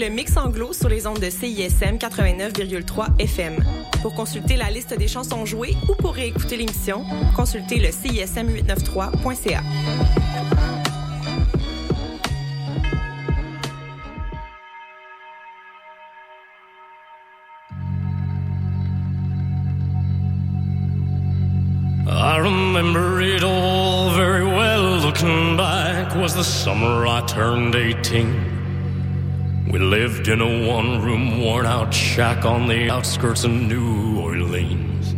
le mix anglo sur les ondes de CISM 89,3 FM. Pour consulter la liste des chansons jouées ou pour réécouter l'émission, consultez le CISM893.ca. I remember it all very well. Looking back was the summer I turned 18. We lived in a one room, worn out shack on the outskirts of New Orleans.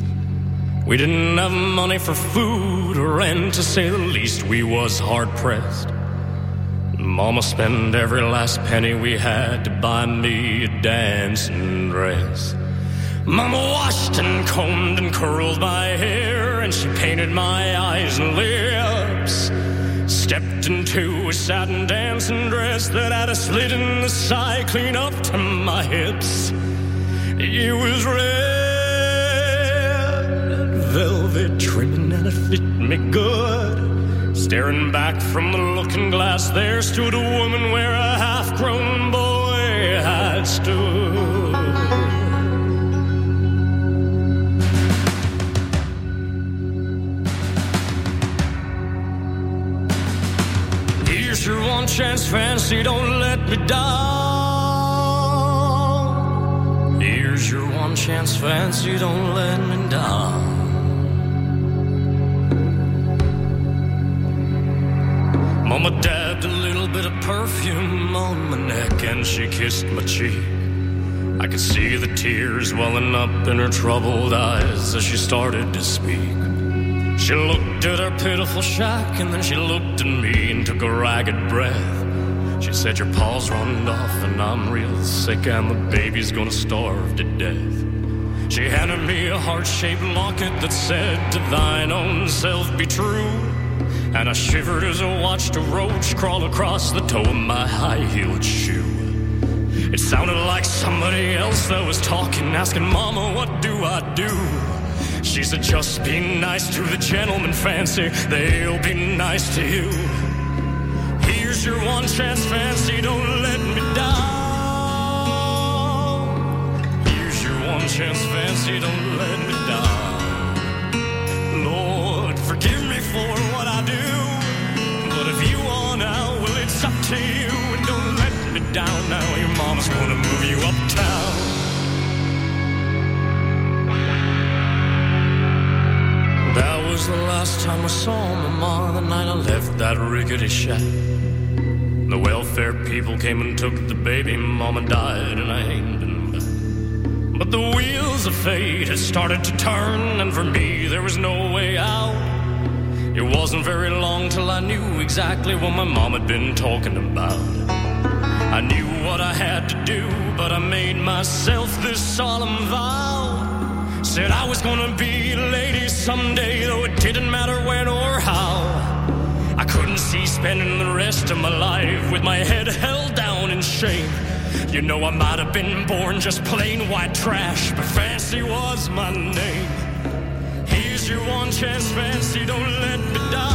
We didn't have money for food or rent, to say the least, we was hard pressed. Mama spent every last penny we had to buy me a dancing dress. Mama washed and combed and curled my hair, and she painted my eyes and lips. Stepped into a satin dancing dress that had a slit in the side clean up to my hips. It was red velvet trimming and it fit me good. Staring back from the looking glass, there stood a woman where a half grown boy had stood. One chance, fancy, don't let me down. Here's your one chance, fancy, don't let me down. Mama dabbed a little bit of perfume on my neck and she kissed my cheek. I could see the tears welling up in her troubled eyes as she started to speak. She looked at her pitiful shack and then she looked at me and took a ragged breath. She said, Your pa's run off and I'm real sick and the baby's gonna starve to death. She handed me a heart shaped locket that said, To thine own self be true. And I shivered as I watched a roach crawl across the toe of my high heeled shoe. It sounded like somebody else that was talking, asking, Mama, what do I do? She said, Just be nice to the gentleman, fancy, they'll be nice to you. Here's your one chance, fancy, don't let me down. Here's your one chance, fancy, don't let me down. Lord, forgive me for what I do. But if you want out, well, it's up to you. And don't let me down now. Your mama's gonna move you uptown. The last time I saw my mom the night I left that rickety shack. The welfare people came and took the baby, mama died, and I ain't been back. But the wheels of fate had started to turn, and for me there was no way out. It wasn't very long till I knew exactly what my mom had been talking about. I knew what I had to do, but I made myself this solemn vow. Said I was gonna be a lady someday, though it didn't matter when or how. I couldn't see spending the rest of my life with my head held down in shame. You know, I might have been born just plain white trash, but fancy was my name. Here's your one chance, fancy, don't let me down.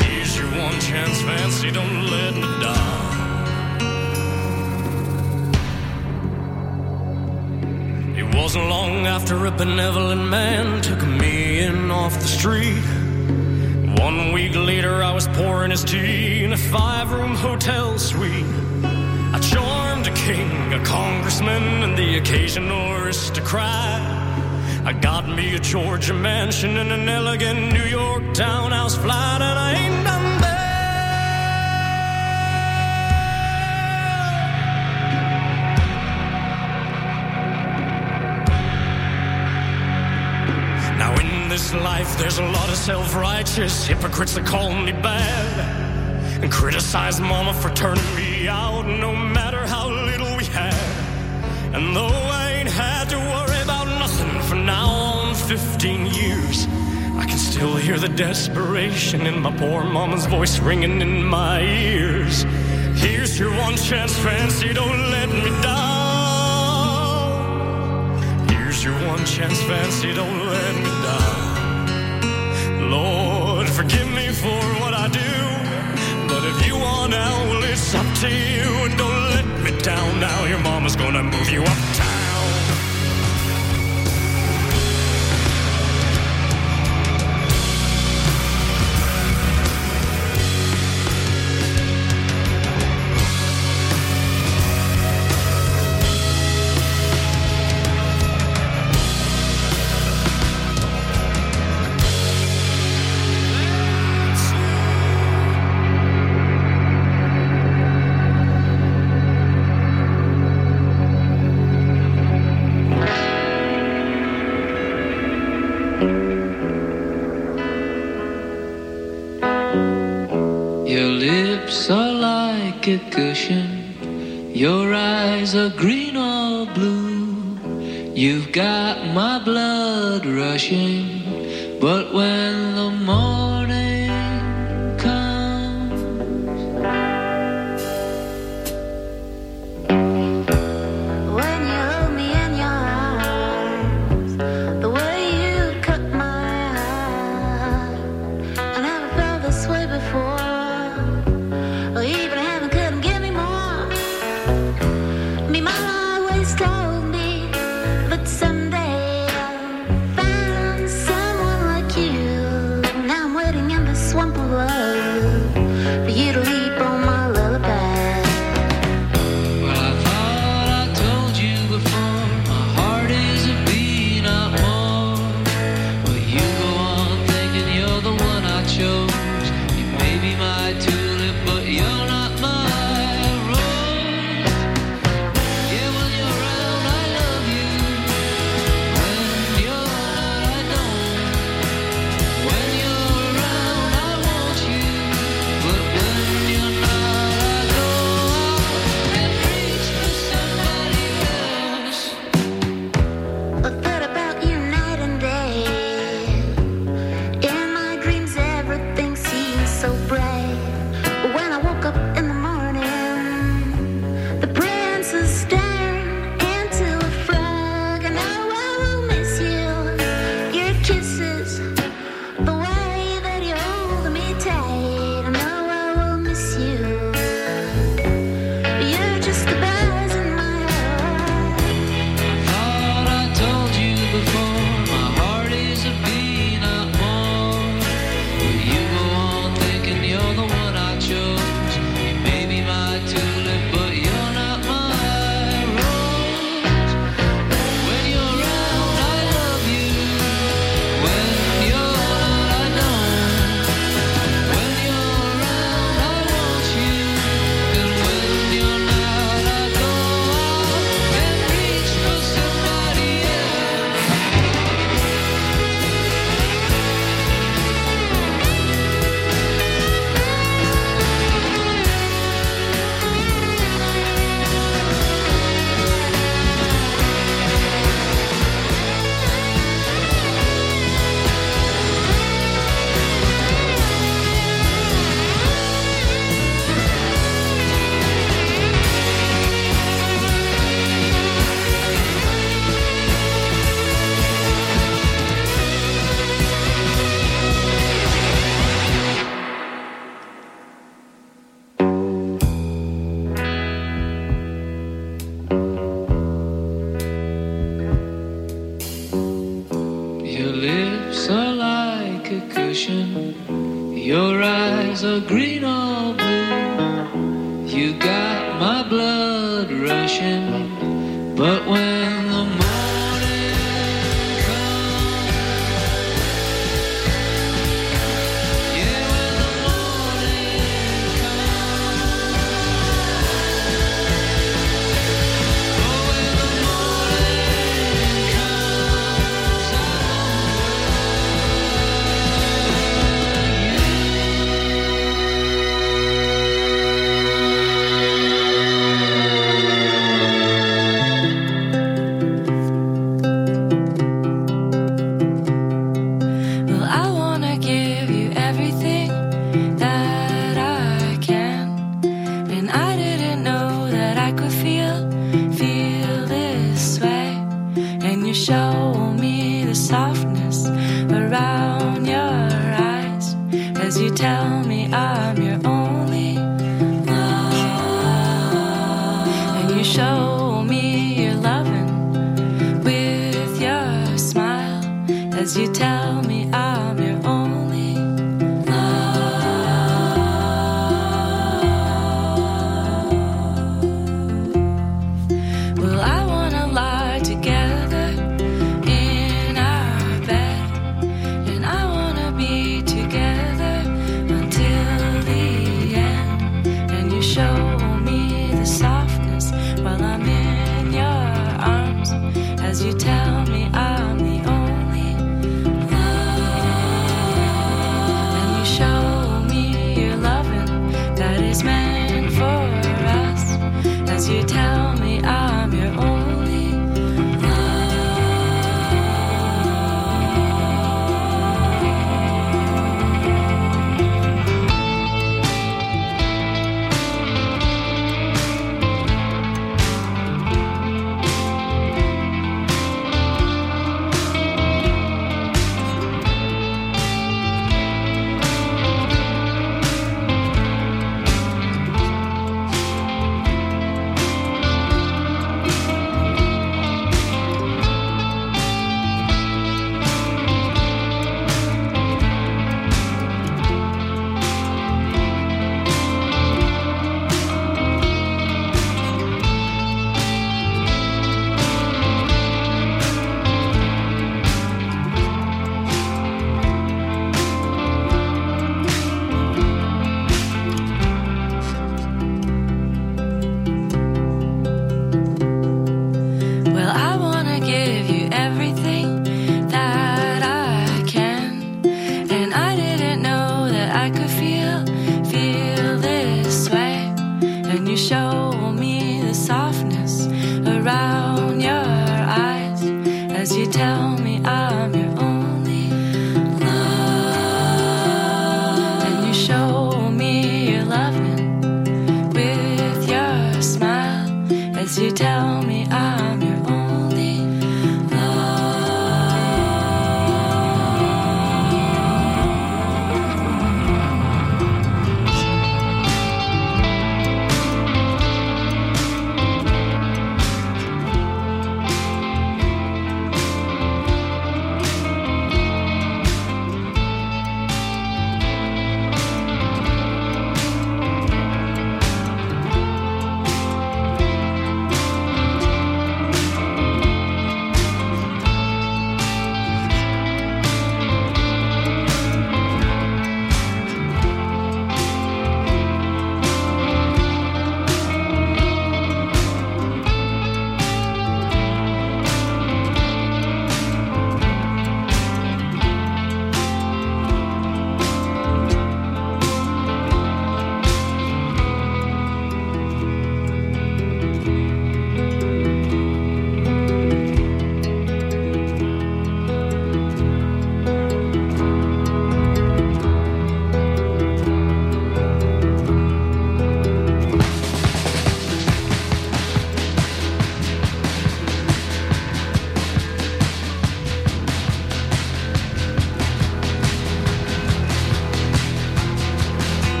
Here's your one chance, fancy, don't let me down. Wasn't long after a benevolent man took me in off the street. One week later, I was pouring his tea in a five room hotel suite. I charmed a king, a congressman, and the occasional aristocrat. I got me a Georgia mansion and an elegant New York townhouse flat, and I ain't this life, there's a lot of self righteous hypocrites that call me bad and criticize Mama for turning me out, no matter how little we had. And though I ain't had to worry about nothing for now on 15 years, I can still hear the desperation in my poor mama's voice ringing in my ears. Here's your one chance, fancy, don't let me down. Here's your one chance, fancy, don't let me down. Lord, forgive me for what I do. But if you want out, well, it's up to you. And don't let me down now. Your mama's gonna move you uptown.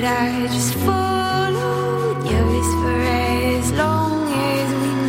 that I just followed your whisper as long as we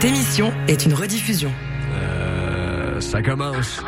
Cette émission est une rediffusion. Euh, ça commence.